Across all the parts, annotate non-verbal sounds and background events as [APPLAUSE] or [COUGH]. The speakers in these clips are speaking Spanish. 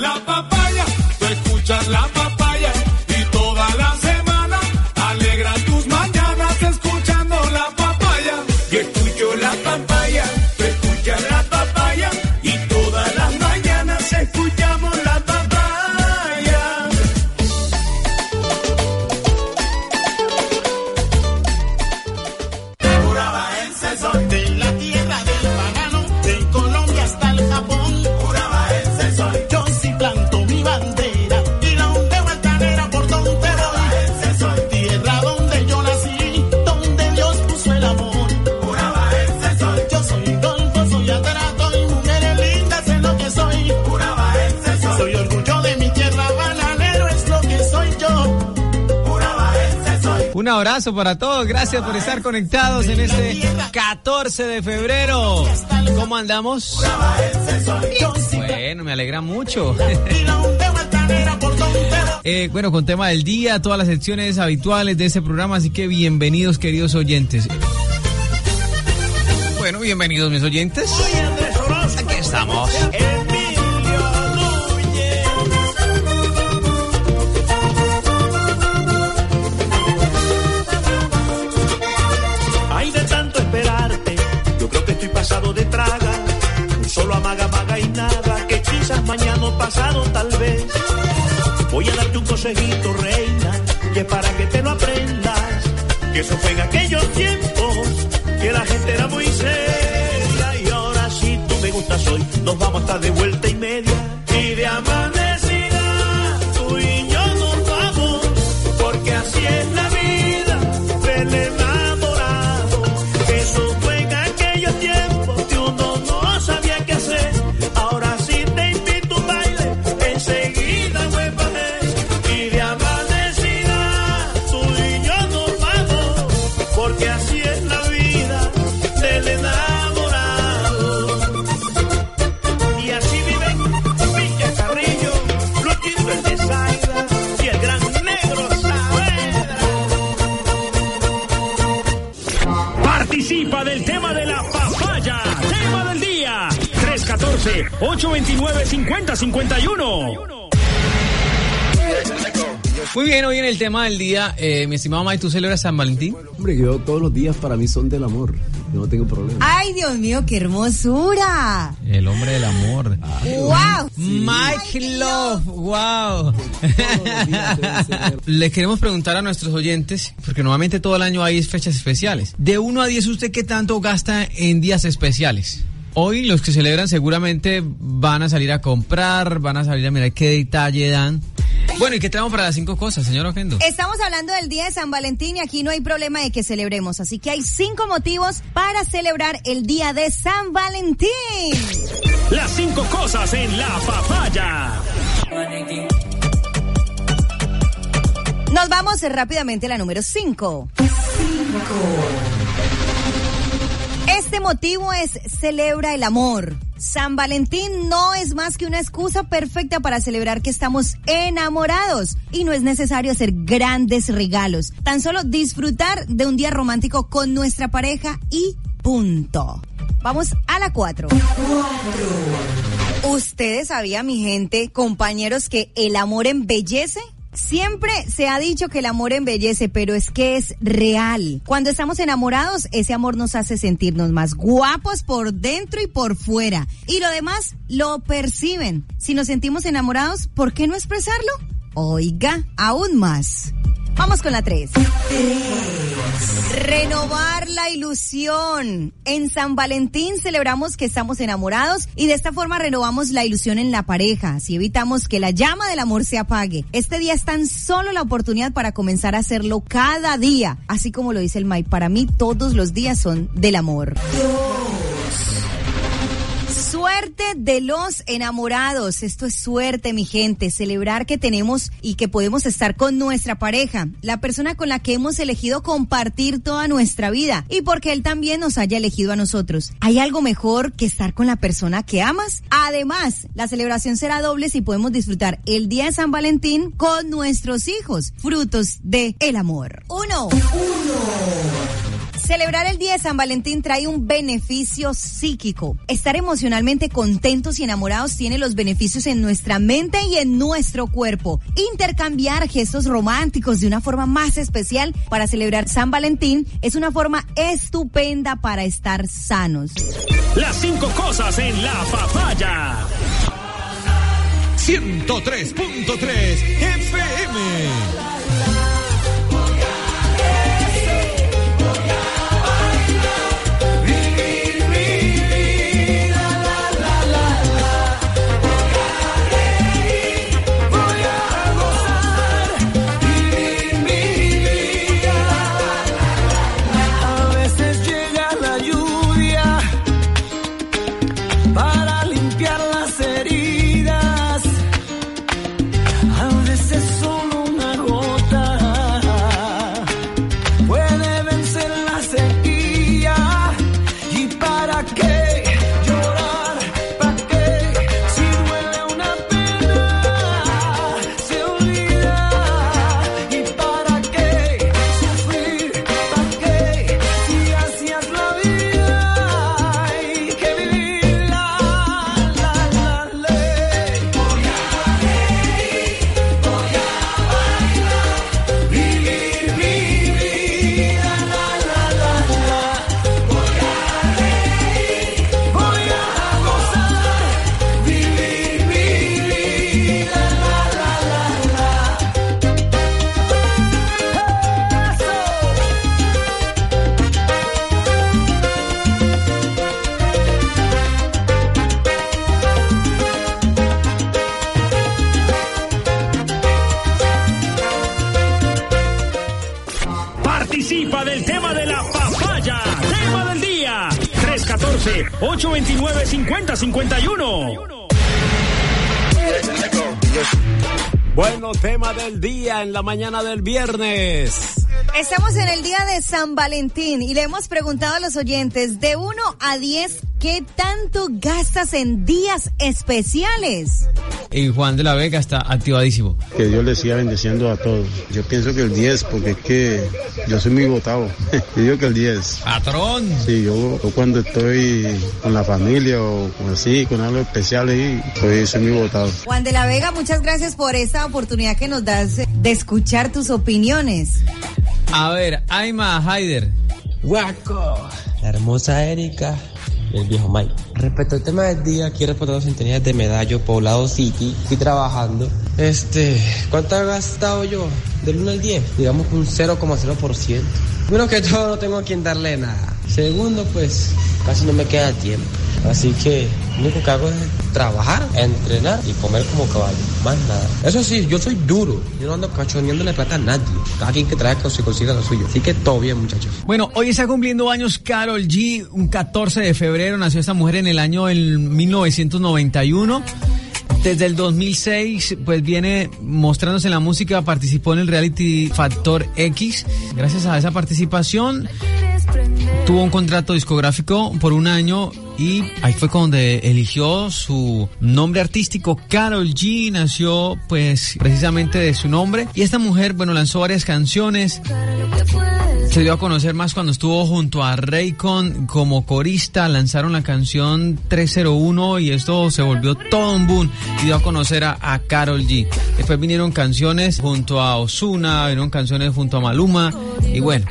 La papaya, tú escuchas la papaya abrazo para todos, gracias por estar conectados en este 14 de febrero. ¿Cómo andamos? Bueno, me alegra mucho. [LAUGHS] Eh, bueno, con tema del día, todas las secciones habituales de este programa, así que bienvenidos queridos oyentes. Bueno, bienvenidos mis oyentes. Aquí estamos. Consejito, reina, que para que te lo aprendas, que eso fue en aquellos tiempos, 314-829-5051. Muy bien, hoy en el tema del día, eh, mi estimado Mike, ¿tú celebras San Valentín? Hombre, yo todos los días para mí son del amor. Yo no tengo problema. Ay, Dios mío, qué hermosura. El hombre del amor. Wow. Mike Love, wow. Todos los días deben ser. Les queremos preguntar a nuestros oyentes, porque normalmente todo el año hay fechas especiales. De 1 a 10, ¿usted qué tanto gasta en días especiales? Hoy los que celebran seguramente van a salir a comprar, van a salir a mirar qué detalle dan. Bueno, ¿y qué traemos para las cinco cosas, señor Ogendo? Estamos hablando del Día de San Valentín y aquí no hay problema de que celebremos, así que hay cinco motivos para celebrar el Día de San Valentín. Las cinco cosas en la papaya. Nos vamos rápidamente a la número 5. Este motivo es celebra el amor. San Valentín no es más que una excusa perfecta para celebrar que estamos enamorados y no es necesario hacer grandes regalos, tan solo disfrutar de un día romántico con nuestra pareja y punto. Vamos a la 4. ¿Ustedes sabían, mi gente, compañeros, que el amor embellece? Siempre se ha dicho que el amor embellece, pero es que es real. Cuando estamos enamorados, ese amor nos hace sentirnos más guapos por dentro y por fuera. Y lo demás lo perciben. Si nos sentimos enamorados, ¿por qué no expresarlo? Oiga, aún más. Vamos con la 3. Renovar la ilusión. En San Valentín celebramos que estamos enamorados y de esta forma renovamos la ilusión en la pareja, así evitamos que la llama del amor se apague. Este día es tan solo la oportunidad para comenzar a hacerlo cada día, así como lo dice el May. Para mí todos los días son del amor. Suerte de los enamorados. Esto es suerte, mi gente. Celebrar que tenemos y que podemos estar con nuestra pareja, la persona con la que hemos elegido compartir toda nuestra vida y porque él también nos haya elegido a nosotros. ¿Hay algo mejor que estar con la persona que amas? Además, la celebración será doble si podemos disfrutar el día de San Valentín con nuestros hijos, frutos de el amor. Uno. Celebrar el día de San Valentín trae un beneficio psíquico. Estar emocionalmente contentos y enamorados tiene los beneficios en nuestra mente y en nuestro cuerpo. Intercambiar gestos románticos de una forma más especial para celebrar San Valentín es una forma estupenda para estar sanos. Las cinco cosas en la papaya. 103.3 FM. Del día en la mañana del viernes. Estamos en el día de San Valentín y le hemos preguntado a los oyentes de 1 a 10 qué tanto gastas en días especiales. Y Juan de la Vega está activadísimo. Que Dios les siga bendiciendo a todos. Yo pienso que el 10, porque es que yo soy muy votado. [LAUGHS] yo digo que el 10. Patrón. Sí, yo, yo cuando estoy con la familia o con así, con algo especial ahí, pues soy muy votado. Juan de la Vega, muchas gracias por esta oportunidad que nos das de escuchar tus opiniones. A ver, Aima Haider. Guaco. La hermosa Erika el viejo Mike. Respecto al tema del día, reportar las sintonías de Medallo, Poblado City. Fui trabajando. Este, ¿cuánto he gastado yo? Del 1 al 10, digamos un 0,0%. Primero que todo, no tengo a quien darle nada. Segundo, pues casi no me queda tiempo. Así que lo único que hago es trabajar, entrenar y comer como caballo. Más nada. Eso sí, yo soy duro. Yo no ando cachoneándole plata a nadie. Cada quien que traiga que se consiga lo suyo. Así que todo bien, muchachos. Bueno, hoy está cumpliendo años Carol G. Un 14 de febrero nació esta mujer en el año en 1991. Desde el 2006, pues viene mostrándose en la música, participó en el reality Factor X. Gracias a esa participación, tuvo un contrato discográfico por un año y ahí fue donde eligió su nombre artístico. Carol G nació pues precisamente de su nombre y esta mujer, bueno, lanzó varias canciones. Se dio a conocer más cuando estuvo junto a Raycon como corista, lanzaron la canción 301 y esto se volvió todo un boom y dio a conocer a, a Carol G. Después vinieron canciones junto a Osuna, vinieron canciones junto a Maluma y bueno,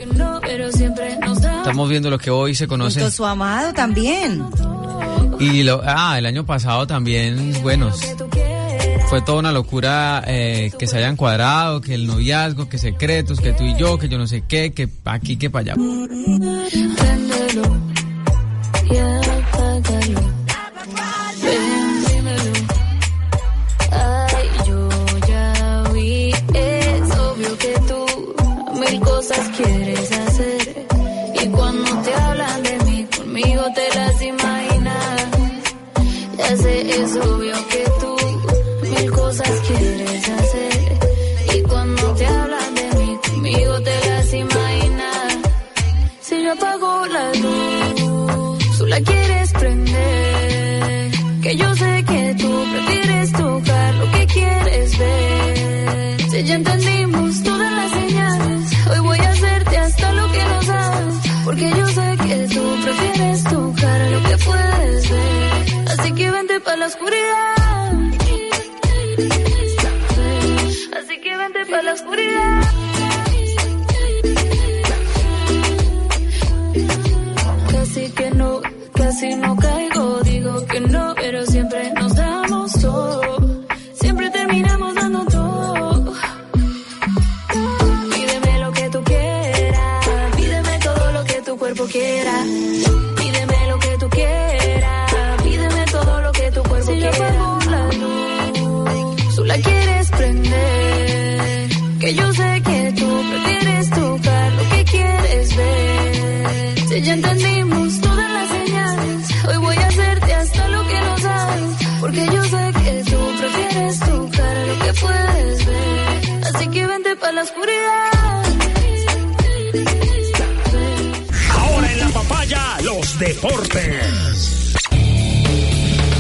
estamos viendo lo que hoy se conoce. Junto a su amado también. Y lo, ah, el año pasado también, bueno, fue toda una locura eh, que se hayan cuadrado, que el noviazgo, que secretos, que tú y yo, que yo no sé qué, que aquí, que para allá. La oscuridad. Casi que no, casi no caigo. Digo que no, deportes.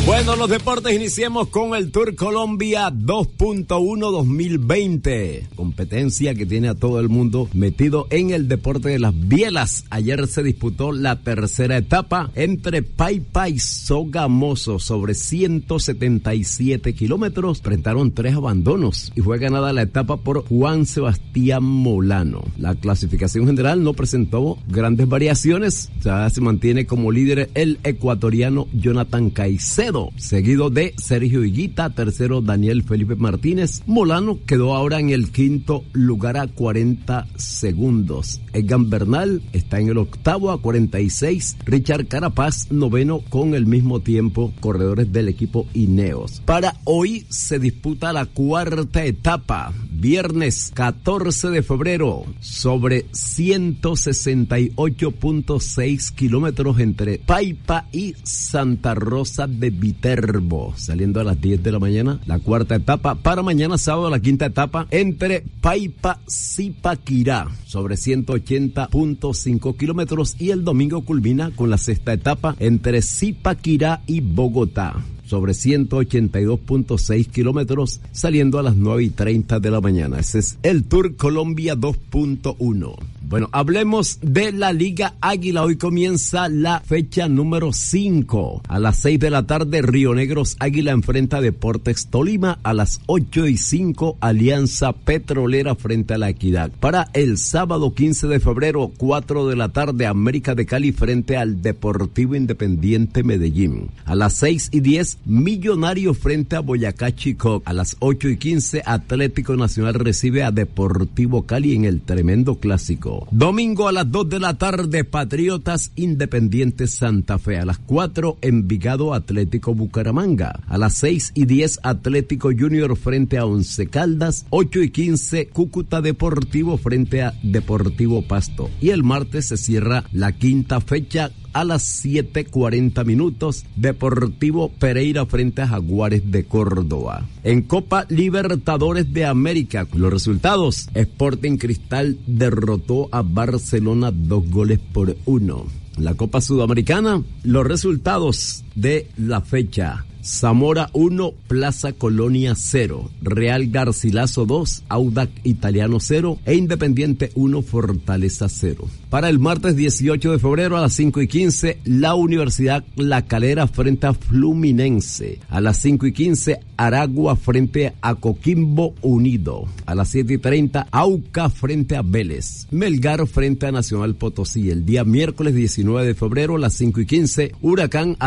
Bueno, los deportes iniciemos con el Tour Colombia 2.1 2020. Competencia que tiene a todo el mundo metido en el deporte de las bielas. Ayer se disputó la tercera etapa entre Paipa y Sogamoso sobre 177 kilómetros. Enfrentaron tres abandonos y fue ganada la etapa por Juan Sebastián Molano. La clasificación general no presentó grandes variaciones. Ya se mantiene como líder el ecuatoriano Jonathan Caicedo seguido de Sergio Higuita, tercero Daniel Felipe Martínez. Molano quedó ahora en el quinto lugar a 40 segundos. Egan Bernal está en el octavo a 46. Richard Carapaz, noveno con el mismo tiempo, corredores del equipo Ineos. Para hoy se disputa la cuarta etapa, viernes 14 de febrero, sobre 168.6 kilómetros entre Paipa y Santa Rosa de Viterbo, saliendo a las 10 de la mañana, la cuarta etapa. Para mañana sábado, la quinta etapa entre Paipa Zipaquirá, sobre 180.5 kilómetros. Y el domingo culmina con la sexta etapa entre Zipaquirá y Bogotá sobre 182.6 kilómetros, saliendo a las 9 y 30 de la mañana. Ese es el Tour Colombia 2.1. Bueno, hablemos de la Liga Águila. Hoy comienza la fecha número 5. A las 6 de la tarde, Río Negros Águila enfrenta a Deportes Tolima. A las 8 y 5, Alianza Petrolera frente a la Equidad. Para el sábado 15 de febrero, 4 de la tarde, América de Cali frente al Deportivo Independiente Medellín. A las 6 y 10, Millonario frente a Boyacá Chico. A las 8 y 15, Atlético Nacional recibe a Deportivo Cali en el tremendo clásico. Domingo a las 2 de la tarde, Patriotas Independientes Santa Fe. A las 4, Envigado Atlético Bucaramanga. A las 6 y 10, Atlético Junior frente a Once Caldas. 8 y 15, Cúcuta Deportivo frente a Deportivo Pasto. Y el martes se cierra la quinta fecha a las 7.40 minutos, Deportivo Pereira frente a Jaguares de Córdoba. En Copa Libertadores de América, los resultados, Sporting Cristal derrotó a Barcelona dos goles por uno. La Copa Sudamericana, los resultados de la fecha. Zamora 1, Plaza Colonia 0, Real Garcilaso 2, Audac Italiano 0 e Independiente 1, Fortaleza 0. Para el martes 18 de febrero a las 5 y 15, la Universidad La Calera frente a Fluminense. A las 5 y 15, Aragua frente a Coquimbo Unido. A las 7 y 30, Auca frente a Vélez. Melgar frente a Nacional Potosí. El día miércoles 19 de febrero a las 5 y 15, Huracán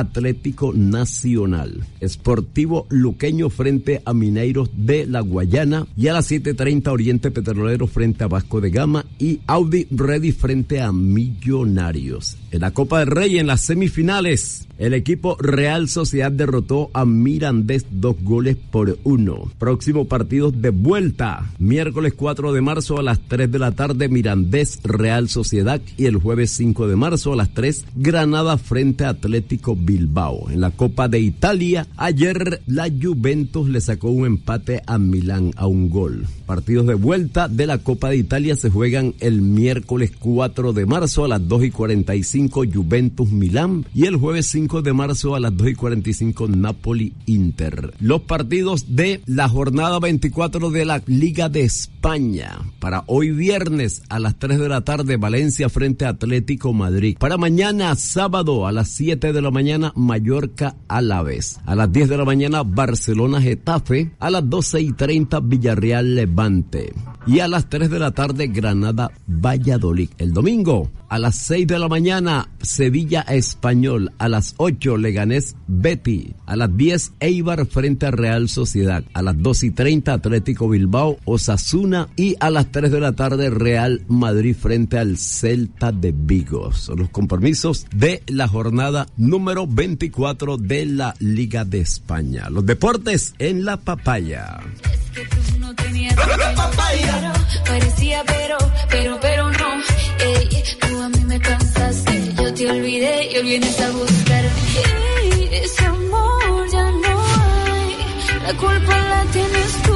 Atlético Nacional. Esportivo Luqueño frente a Mineiros de la Guayana. Y a las 7.30, Oriente Petrolero frente a Vasco de Gama. Y Audi Ready frente a Millonarios. En la Copa del Rey, en las semifinales, el equipo Real Sociedad derrotó a Mirandés dos goles por uno. Próximo partido de vuelta. Miércoles 4 de marzo a las 3 de la tarde, Mirandés Real Sociedad. Y el jueves 5 de marzo a las 3, Granada frente a Atlético Bilbao. En la Copa de Italia, ayer la Juventus le sacó un empate a Milán a un gol. Partidos de vuelta de la Copa de Italia se juegan el miércoles 4 de marzo a las 2 y 45 Juventus Milán y el jueves 5 de marzo a las 2 y 45 Napoli Inter. Los partidos de la jornada 24 de la Liga de España. Para hoy viernes a las 3 de la tarde Valencia frente a Atlético Madrid. Para mañana sábado a las 7 de la mañana Mallorca Alavés. A las 10 de la mañana, Barcelona Getafe. A las 12 y 30, Villarreal Levante. Y a las 3 de la tarde, Granada Valladolid. El domingo, a las 6 de la mañana, Sevilla Español. A las 8, Leganés Betty. A las 10, Eibar frente a Real Sociedad. A las 2 y 30, Atlético Bilbao, Osasuna. Y a las 3 de la tarde, Real Madrid frente al Celta de Vigo. Son los compromisos de la jornada número 24 de la Liga de España. Los deportes en la papaya. Papaya. Parecía pero, pero, pero no. Ey, tú a mí me cansaste. Yo te olvidé y hoy vienes a buscarme. Ey, ese amor ya no hay. La culpa la tienes tú.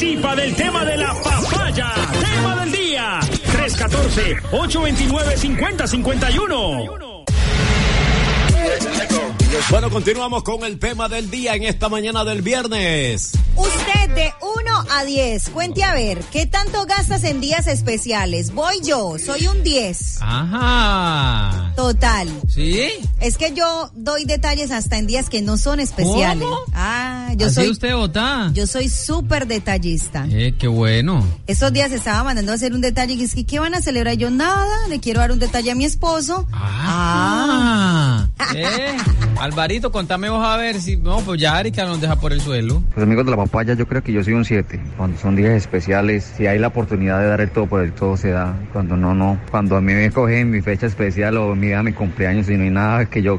Participa del tema de la papaya. Tema del día. 314-829-5051. Bueno, continuamos con el tema del día en esta mañana del viernes. Usted 1 a 10, cuente a ver, ¿qué tanto gastas en días especiales? Voy yo, soy un 10. Ajá. Total. ¿Sí? Es que yo doy detalles hasta en días que no son especiales. ¿Cómo? Ah, yo Así soy usted vota. yo soy súper detallista. Eh, qué bueno. Estos días estaba mandando a hacer un detalle y es que ¿qué van a celebrar? Yo nada, le quiero dar un detalle a mi esposo. Ah. Eh, Alvarito, contame vos a ver si. No, pues ya Erika nos deja por el suelo. Pues amigos de la papaya, yo creo que yo soy un 7. Cuando son días especiales, si hay la oportunidad de dar el todo por el todo, se da. Cuando no, no. Cuando a mí me cogen mi fecha especial o mi día, mi cumpleaños y no hay nada que yo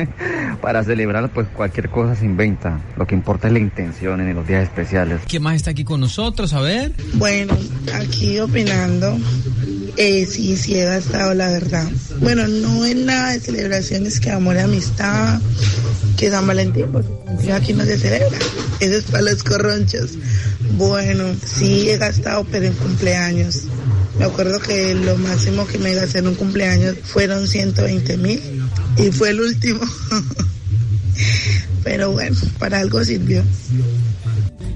[LAUGHS] para celebrar, pues cualquier cosa se inventa. Lo que importa es la intención en los días especiales. ¿Quién más está aquí con nosotros? A ver. Bueno, aquí opinando, eh, sí, sí he gastado la verdad. Bueno, no es nada de celebraciones que amor y amistad, que San Valentín, porque aquí no se celebra. Eso es para los corronchos. Bueno, sí he gastado, pero en cumpleaños. Me acuerdo que lo máximo que me gasté en un cumpleaños fueron 120 mil y fue el último. [LAUGHS] pero bueno, para algo sirvió.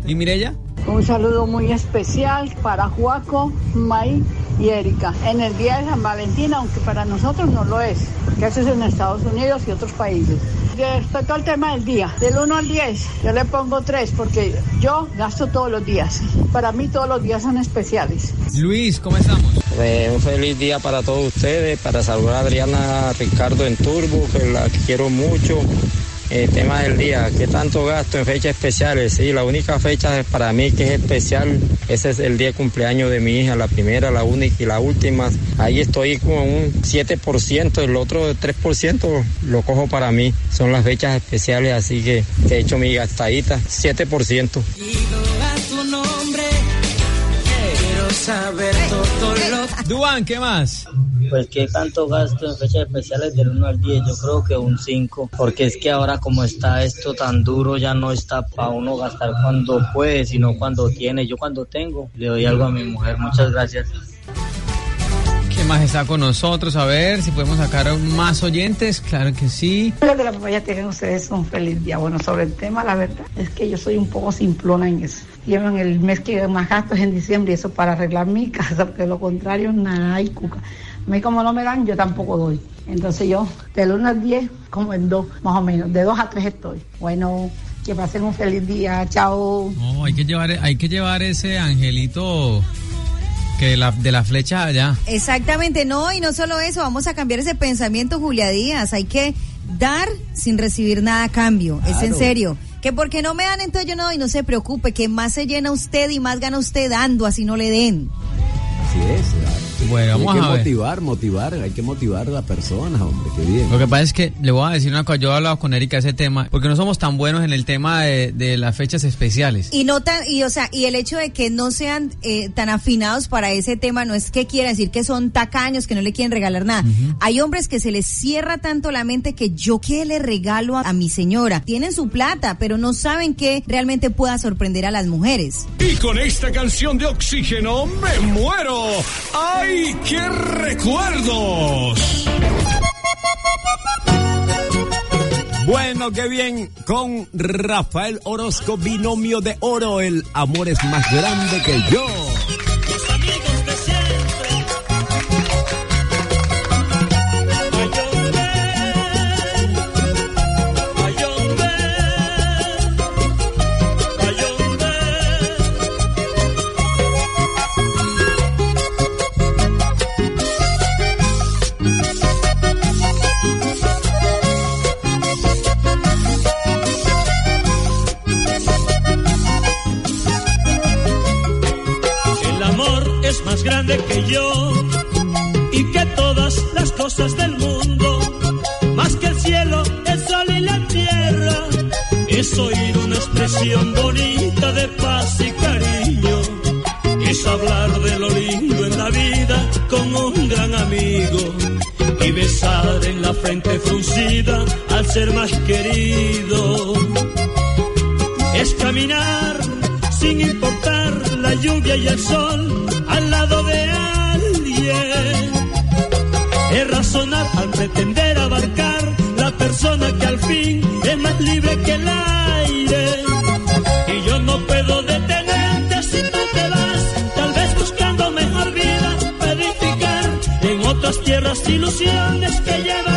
¿Y Mirella? Un saludo muy especial para Juaco, May y Erika en el día de San Valentín, aunque para nosotros no lo es, porque eso es en Estados Unidos y otros países. Respecto al tema del día, del 1 al 10, yo le pongo 3 porque yo gasto todos los días. Para mí todos los días son especiales. Luis, ¿cómo estamos? Eh, un feliz día para todos ustedes, para saludar a Adriana Ricardo en Turbo, que la quiero mucho. Eh, tema del día, ¿qué tanto gasto en fechas especiales? Sí, la única fecha para mí que es especial, ese es el día de cumpleaños de mi hija, la primera, la única y la última. Ahí estoy con un 7%, el otro 3% lo cojo para mí. Son las fechas especiales, así que he hecho mi gastadita, 7%. tu nombre, quiero saber todo lo Duan, ¿qué más? Pues qué tanto gasto en fechas especiales del 1 al 10, yo creo que un 5, porque es que ahora como está esto tan duro ya no está para uno gastar cuando puede, sino cuando tiene. Yo cuando tengo le doy algo a mi mujer. Muchas gracias. ¿Quién más está con nosotros? A ver si podemos sacar más oyentes. Claro que sí. Los de la papaya tienen ustedes un feliz día. Bueno, sobre el tema, la verdad es que yo soy un poco simplona en eso. Llevan el mes que más gasto es en diciembre y eso para arreglar mi [LAUGHS] casa, porque de lo contrario, nada hay cuca. A mí como no me dan, yo tampoco doy. Entonces yo, del 1 al 10, como en 2, más o menos. De 2 a 3 estoy. Bueno, que pasen un feliz día. Chao. No, hay que llevar, hay que llevar ese angelito que de la, de la flecha allá. Exactamente, no, y no solo eso, vamos a cambiar ese pensamiento, Julia Díaz. Hay que dar sin recibir nada a cambio. Es en Claro. serio. Que porque no me dan, entonces yo no doy, no se preocupe, que más se llena usted y más gana usted dando, así no le den. Así es. Bueno, hay vamos que a ver. motivar, motivar, hay que motivar a las personas, hombre, qué bien. Lo que pasa es que le voy a decir una cosa, yo he hablado con Erika de ese tema, porque no somos tan buenos en el tema de, de las fechas especiales. Y no tan, y o sea, y el hecho de que no sean eh, tan afinados para ese tema no es que quiera decir que son tacaños, que no le quieren regalar nada. Hay hombres que se les cierra tanto la mente que yo qué le regalo a, a mi señora. Tienen su plata, pero no saben que realmente pueda sorprender a las mujeres. Y con esta canción de oxígeno me muero. ¡Ay, qué recuerdos! Bueno, qué bien. Con Rafael Orozco, binomio de oro. El amor es más grande que yo. Al ser más querido. Es caminar sin importar la lluvia y el sol al lado de alguien. Es razonar al pretender abarcar la persona que al fin es más libre que el aire. Y yo no puedo detenerte si tú te vas, tal vez buscando mejor vida edificar en otras tierras ilusiones que llevarás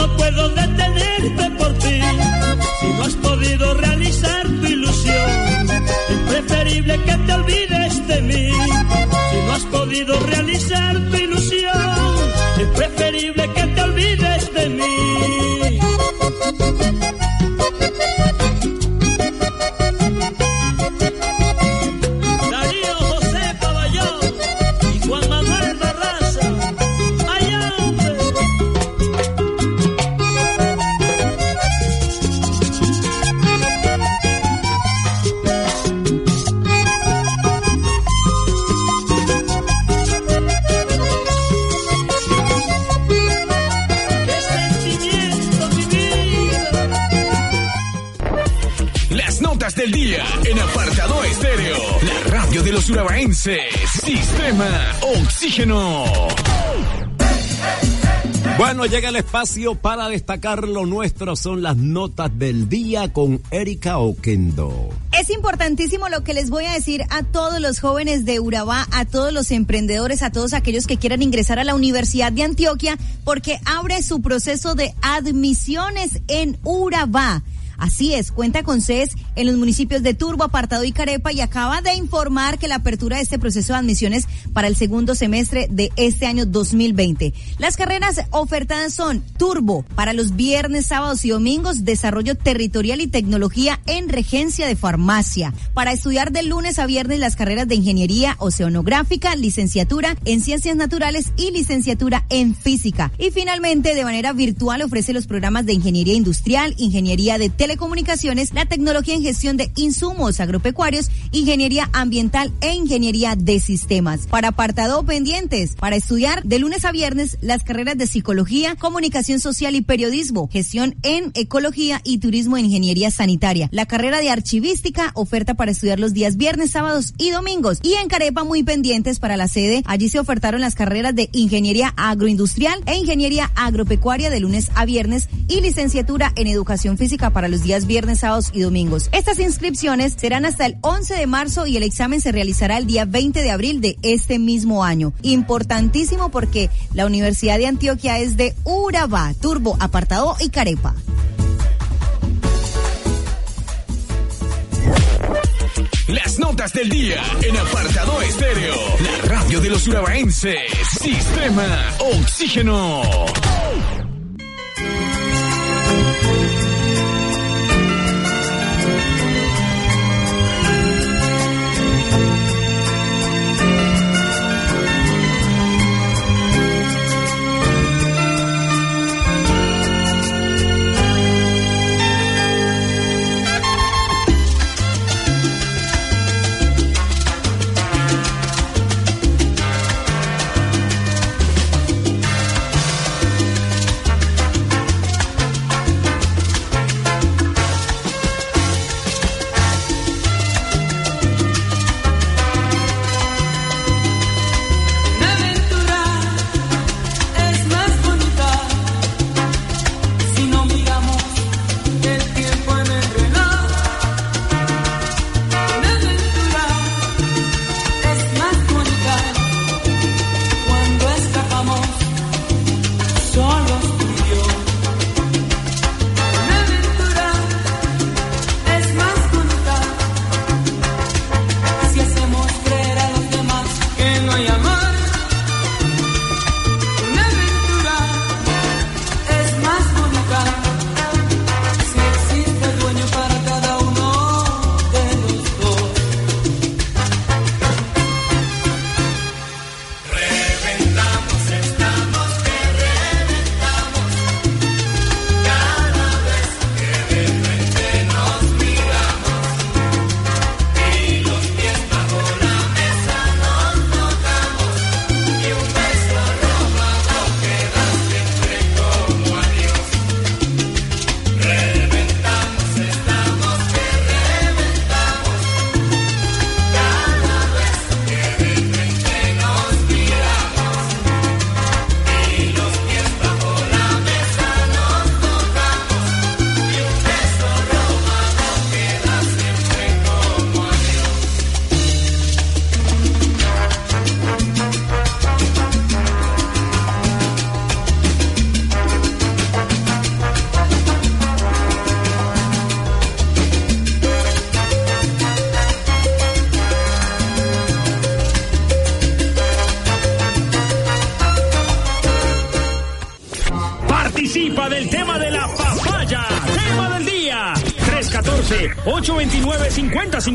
no puedo detenerte por ti si no has podido realizar tu ilusión. Es preferible que te olvides de mí si no has podido realizar tu ilusión. Es preferible que te olvides de mí. Sistema Oxígeno. Bueno, llega el espacio para destacar lo nuestro. Son las notas del día con Erika Oquendo. Es importantísimo lo que les voy a decir a todos los jóvenes de Urabá, a todos los emprendedores, a todos aquellos que quieran ingresar a la Universidad de Antioquia, porque abre su proceso de admisiones en Urabá. Así es, cuenta con sedes en los municipios de Turbo, Apartado y Carepa y acaba de informar que la apertura de este proceso de admisiones para el segundo semestre de este año 2020. Las carreras ofertadas son Turbo para los viernes, sábados y domingos, Desarrollo Territorial y Tecnología en Regencia de Farmacia. Para estudiar de lunes a viernes las carreras de Ingeniería Oceanográfica, Licenciatura en Ciencias Naturales y Licenciatura en Física. Y finalmente, de manera virtual ofrece los programas de Ingeniería Industrial, Ingeniería de Telecomunicaciones, la tecnología en gestión de insumos agropecuarios, Ingeniería Ambiental e Ingeniería de Sistemas. Para apartado pendientes, para estudiar de lunes a viernes las carreras de Psicología, Comunicación Social y Periodismo, Gestión en Ecología y Turismo en Ingeniería Sanitaria. La carrera de Archivística, oferta para estudiar los días viernes, sábados y domingos. Y en Carepa, muy pendientes para la sede, allí se ofertaron las carreras de Ingeniería Agroindustrial e Ingeniería Agropecuaria de lunes a viernes y licenciatura en Educación Física para los días viernes, sábados y domingos. Estas inscripciones serán hasta el 11 de marzo y el examen se realizará el día 20 de abril de este mismo año. Importantísimo porque la Universidad de Antioquia es de Urabá, Turbo, Apartado y Carepa. Las notas del día en apartado estéreo. La radio de los urabaenses. Sistema Oxígeno.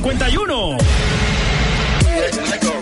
314-829-5051.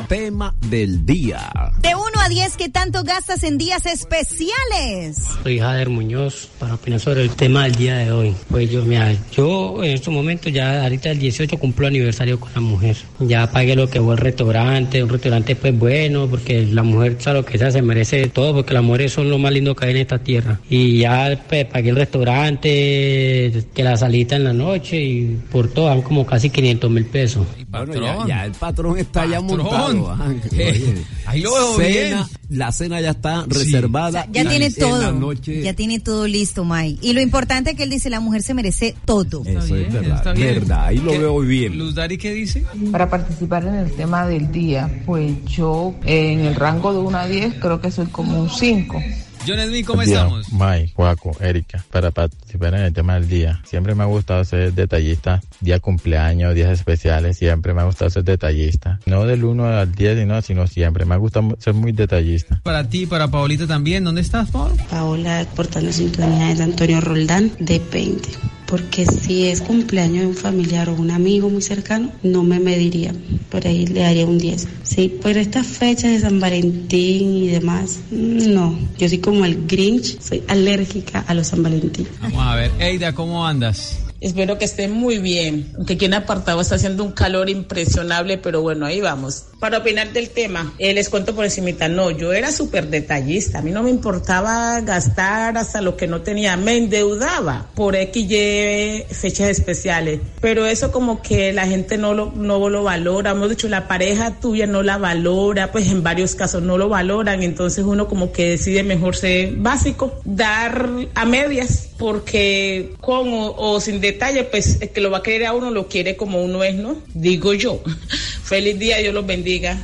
Tema del día. De 1 a 10, ¿qué tanto gastas en días especiales? Soy Jader Muñoz opinar sobre el tema del día de hoy. Pues yo, mira, yo en estos momentos ya ahorita el 18 cumplo aniversario con la mujer. Ya pagué lo que fue el restaurante, un restaurante pues bueno, porque la mujer sabe lo que sea, se merece todo, porque las mujeres son lo más lindo que hay en esta tierra. Y ya pues, pagué el restaurante, que la salita en la noche y por todo, dan como casi 500 mil pesos. Bueno, ya, ya el patrón está ya Patrón. montado. ah, Eh, ahí lo veo bien. La cena ya está reservada. Ya y tiene en la todo. noche- Ya tiene todo listo, May. Y lo importante es que él dice, la mujer se merece todo. Eso es verdad, está bien. verdad, ahí lo ¿Qué- veo bien. Luz Dari, ¿qué dice? Para participar en el tema del día, pues yo en el rango de 1 a 10 creo que soy como un 5. John Edwin, ¿cómo estamos? Mike, Juaco, Erika, para participar en el tema del día. Siempre me ha gustado ser detallista, día cumpleaños, días especiales, siempre me ha gustado ser detallista. No del 1 al 10, sino, sino siempre. Me gusta mu- ser muy detallista. Para ti, para Paolita también. ¿Dónde estás, Paolo? Paola, portando sintonía de Antonio Roldán, depende. Porque si es cumpleaños de un familiar o un amigo muy cercano, no me mediría. Por ahí le daría un 10. Sí, pero estas fechas de San Valentín y demás, no. Yo soy como el Grinch, soy alérgica a los San Valentín. Vamos a ver. Eida, ¿cómo andas? Espero que esté muy bien, aunque aquí en apartado está haciendo un calor impresionable, pero bueno, ahí vamos. Para opinar del tema, eh, les cuento por encimita, no, yo era súper detallista, a mí no me importaba gastar hasta lo que no tenía, me endeudaba por X, Y fechas especiales, pero eso como que la gente no lo, no lo valora, hemos dicho, la pareja tuya no la valora, pues en varios casos no lo valoran, entonces uno como que decide mejor ser básico, dar a medias, porque con o, sin detalle, pues el que lo va a querer a uno lo quiere como uno es, ¿no? Digo yo. [LAUGHS] Feliz día, Dios los bendiga.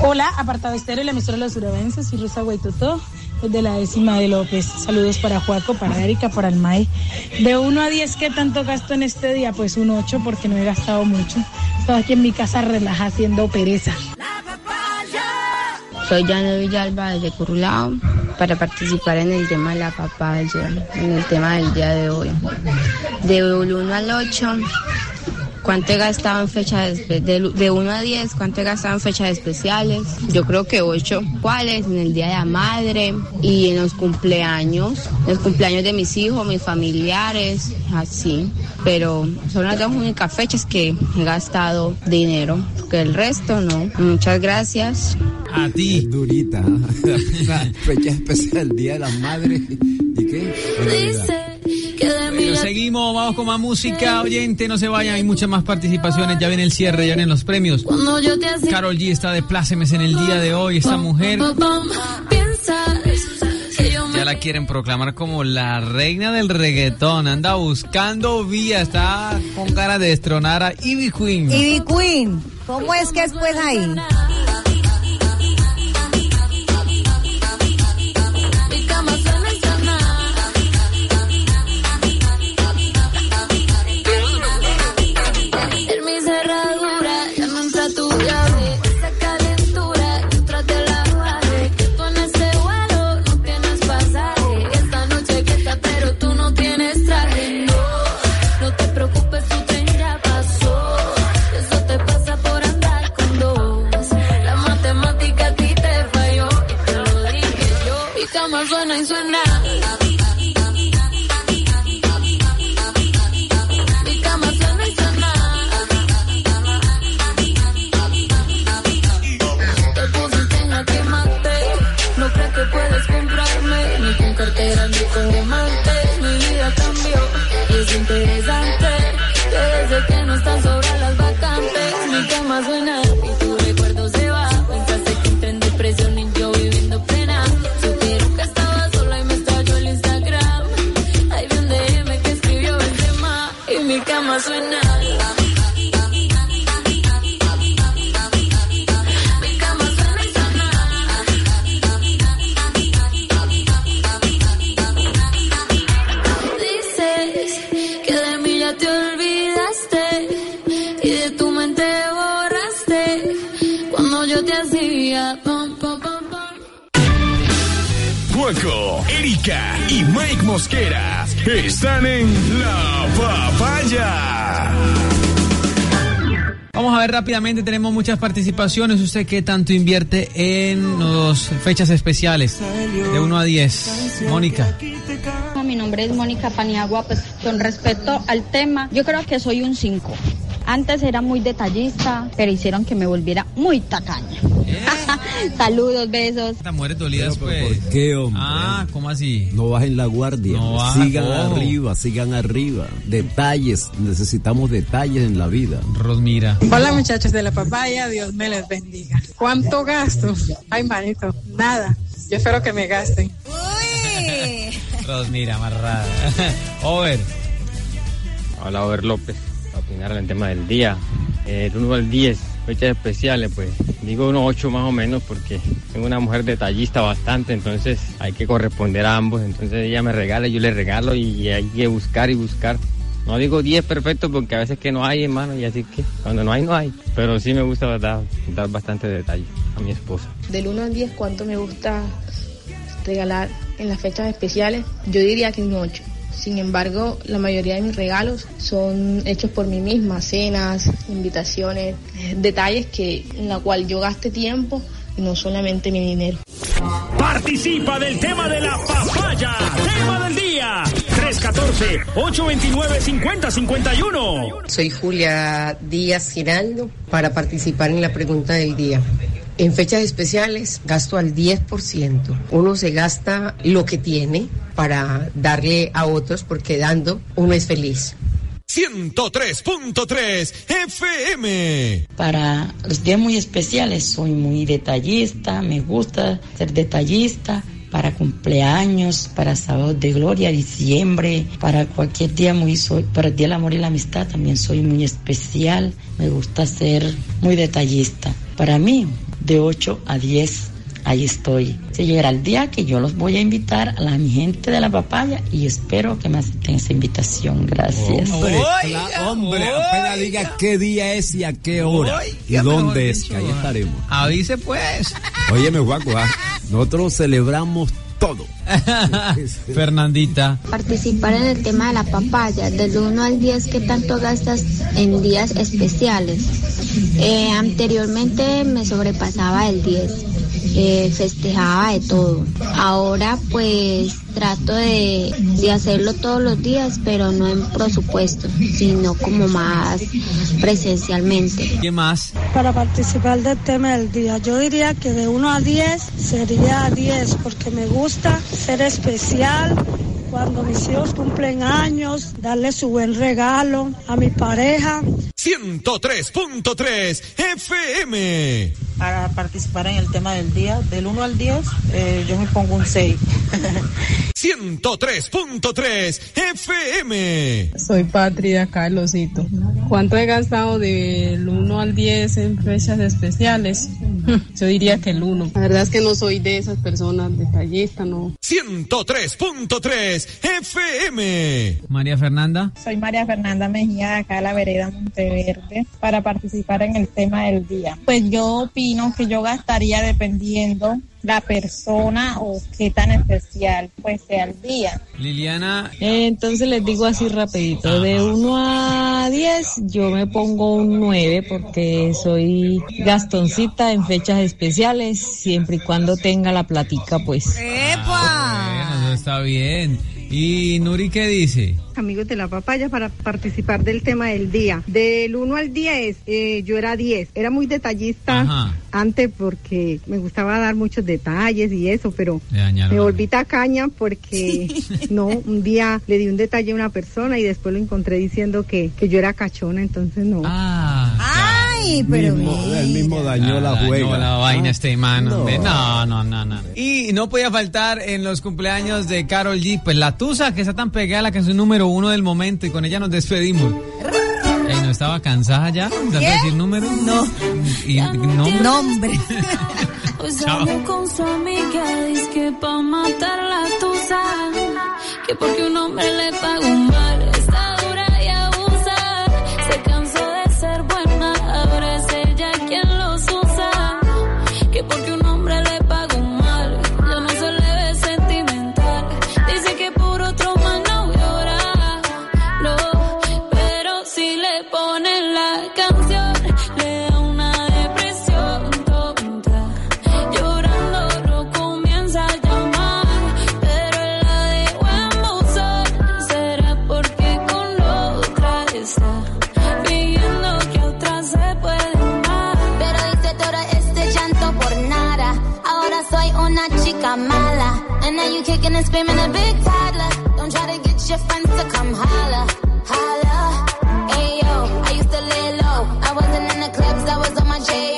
Hola, apartado estéreo, la emisora de los urabenses, soy Rosa Guaitotó, desde la décima de López. Saludos para Juaco, para Erika, para el May. De 1 a 10, ¿qué tanto gasto en este día? Pues un 8 porque no he gastado mucho. Estoy aquí en mi casa relaja haciendo pereza. Soy Janet Villalba desde Curulao para participar en el tema de la papaya, en el tema del día de hoy. De 1 al 8, ¿cuánto he gastado en fechas espe- de, de 1 a 10? ¿Cuánto he gastado en fechas especiales? Yo creo que 8. ¿Cuáles? En el día de la madre y en los cumpleaños, en los cumpleaños de mis hijos, mis familiares, así. Pero son las dos únicas fechas que he gastado dinero, que el resto no. Muchas gracias. A ti. Durita. [LAUGHS] La fecha especial, Día de las Madres. ¿Y qué? Bueno, seguimos, vamos con más música. Oyente, no se vayan, hay muchas más participaciones. Ya viene el cierre, ya vienen los premios. Carol G está de plácemes en el día de hoy. Esta mujer ya la quieren proclamar como la reina del reggaetón. Anda buscando vía, está con cara de destronar a Ivy Queen. Ivy Queen, ¿cómo es que es pues ahí? Comprarme. Ni con cartera ni con diamantes. Mi vida cambió Mosquera están en La Papaya. Vamos a ver rápidamente, tenemos muchas participaciones. ¿Usted qué tanto invierte en las fechas especiales? De 1 a 10. Mónica. Mi nombre es Mónica Paniagua, pues con respecto al tema, yo creo que soy un 5. Antes era muy detallista, pero hicieron que me volviera muy tacaña. Saludos, besos. Estas mujeres dolidas, pues. ¿Por qué, hombre? Ah, ¿cómo así? No bajen la guardia. No baja, sigan ¿cómo? arriba, sigan arriba. Detalles, necesitamos detalles en la vida. Rosmira. Hola muchachos de la papaya, Dios me les bendiga. ¿Cuánto gasto? Ay, manito, nada. Yo espero que me gasten. [LAUGHS] Rosmira, amarrada. [LAUGHS] Over. Hola, Over López, para opinar en el tema del día. Eh, del 1 al 10, fechas especiales, pues digo unos 8 más o menos porque tengo una mujer detallista bastante, entonces hay que corresponder a ambos. Entonces ella me regala, yo le regalo y hay que buscar y buscar. No digo 10 perfecto porque a veces que no hay, hermano, y así que cuando no hay, no hay. Pero sí me gusta dar, dar bastante detalle a mi esposa. Del 1 al 10, ¿cuánto me gusta regalar en las fechas especiales? Yo diría que un 8. Sin embargo, la mayoría de mis regalos son hechos por mí misma, cenas, invitaciones, detalles que en la cual yo gaste tiempo y no solamente mi dinero. Participa del tema de la papaya. Tema del día. 314-829-5051. Soy Julia Díaz Giraldo para participar en la pregunta del día. En fechas especiales gasto al 10%. Uno se gasta lo que tiene para darle a otros porque dando uno es feliz. 103.3 FM. Para los días muy especiales soy muy detallista, me gusta ser detallista. Para cumpleaños, para sábados de gloria, diciembre, para cualquier día muy soy, para el día del amor y la amistad también soy muy especial. Me gusta ser muy detallista. Para mí, de 8 a 10 ahí estoy. Se llegará el día que yo los voy a invitar a la mi gente de la papaya y espero que me acepten esa invitación. Gracias. Hombre, hombre, apenas diga qué día es y a qué hora. y dónde es, que ahí estaremos. Avise pues. Óyeme, Guaco, nosotros celebramos todo. [LAUGHS] Fernandita. Participar en el tema de la papaya, del 1 al 10, ¿qué tanto gastas en días especiales? Eh, anteriormente me sobrepasaba el 10, eh, festejaba de todo. Ahora pues trato de, de hacerlo todos los días, pero no en presupuesto, sino como más presencialmente. ¿Qué más? Para participar del tema del día, yo diría que de 1 a 10 sería 10 porque me gusta ser especial cuando mis hijos cumplen años, darle su buen regalo a mi pareja. 103.3 FM. Para participar en el tema del día, del 1 al 10, eh, yo me pongo un 6. 103.3 FM. Soy Patria Carlosito. ¿Cuánto he gastado del 1 al 10 en fechas especiales? [LAUGHS] Yo diría que el 1. La verdad es que no soy de esas personas detallistas, no. 103.3 FM. María Fernanda. Soy María Fernanda Mejía, de acá de la vereda Monteverde, para participar en el tema del día. Pues yo opino que yo gastaría dependiendo la persona o qué tan especial pues sea el día. Liliana. Entonces les digo así rapidito, de 1 a 10 yo me pongo un 9 porque soy gastoncita en fechas especiales, siempre y cuando tenga la platica pues. Bueno, eso está bien. ¿Y Nuri qué dice? Amigos de la papaya para participar del tema del día. Del 1 al 10, eh, yo era 10. Era muy detallista Ajá. antes porque me gustaba dar muchos detalles y eso, pero me volví tacaña porque [LAUGHS] no, un día le di un detalle a una persona y después lo encontré diciendo que, que yo era cachona, entonces no. Ay, pero Mismo- el mismo dañó la dañó juega. la vaina este man, No. No, no, no, no. Y no podía faltar en los cumpleaños de Carol G, pues la Tusa, que está tan pegada a la canción número uno del momento, y con ella nos despedimos. Ey, ¿No estaba cansada ya? ¿De tanto decir número? No. ¿Y nombre? Nombre. [LAUGHS] Salió con su amiga, dice que pa' matar la tusa, que porque un hombre le paga un mal, está dura y abusa, se cansó and screaming a big toddler. Don't try to get your friends to come holler, holler. Ayo, I used to lay low. I wasn't in the clubs, I was on my J.O.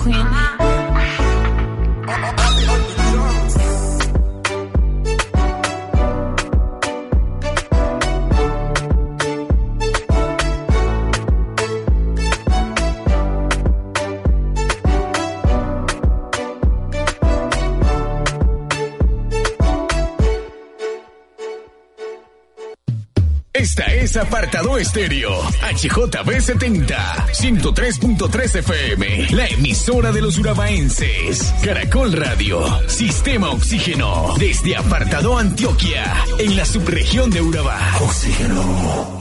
queen. Estado Estéreo, HJB70, 103.3 FM, la emisora de los urabaenses, Caracol Radio, Sistema Oxígeno, desde Apartado Antioquia, en la subregión de Urabá. Oxígeno.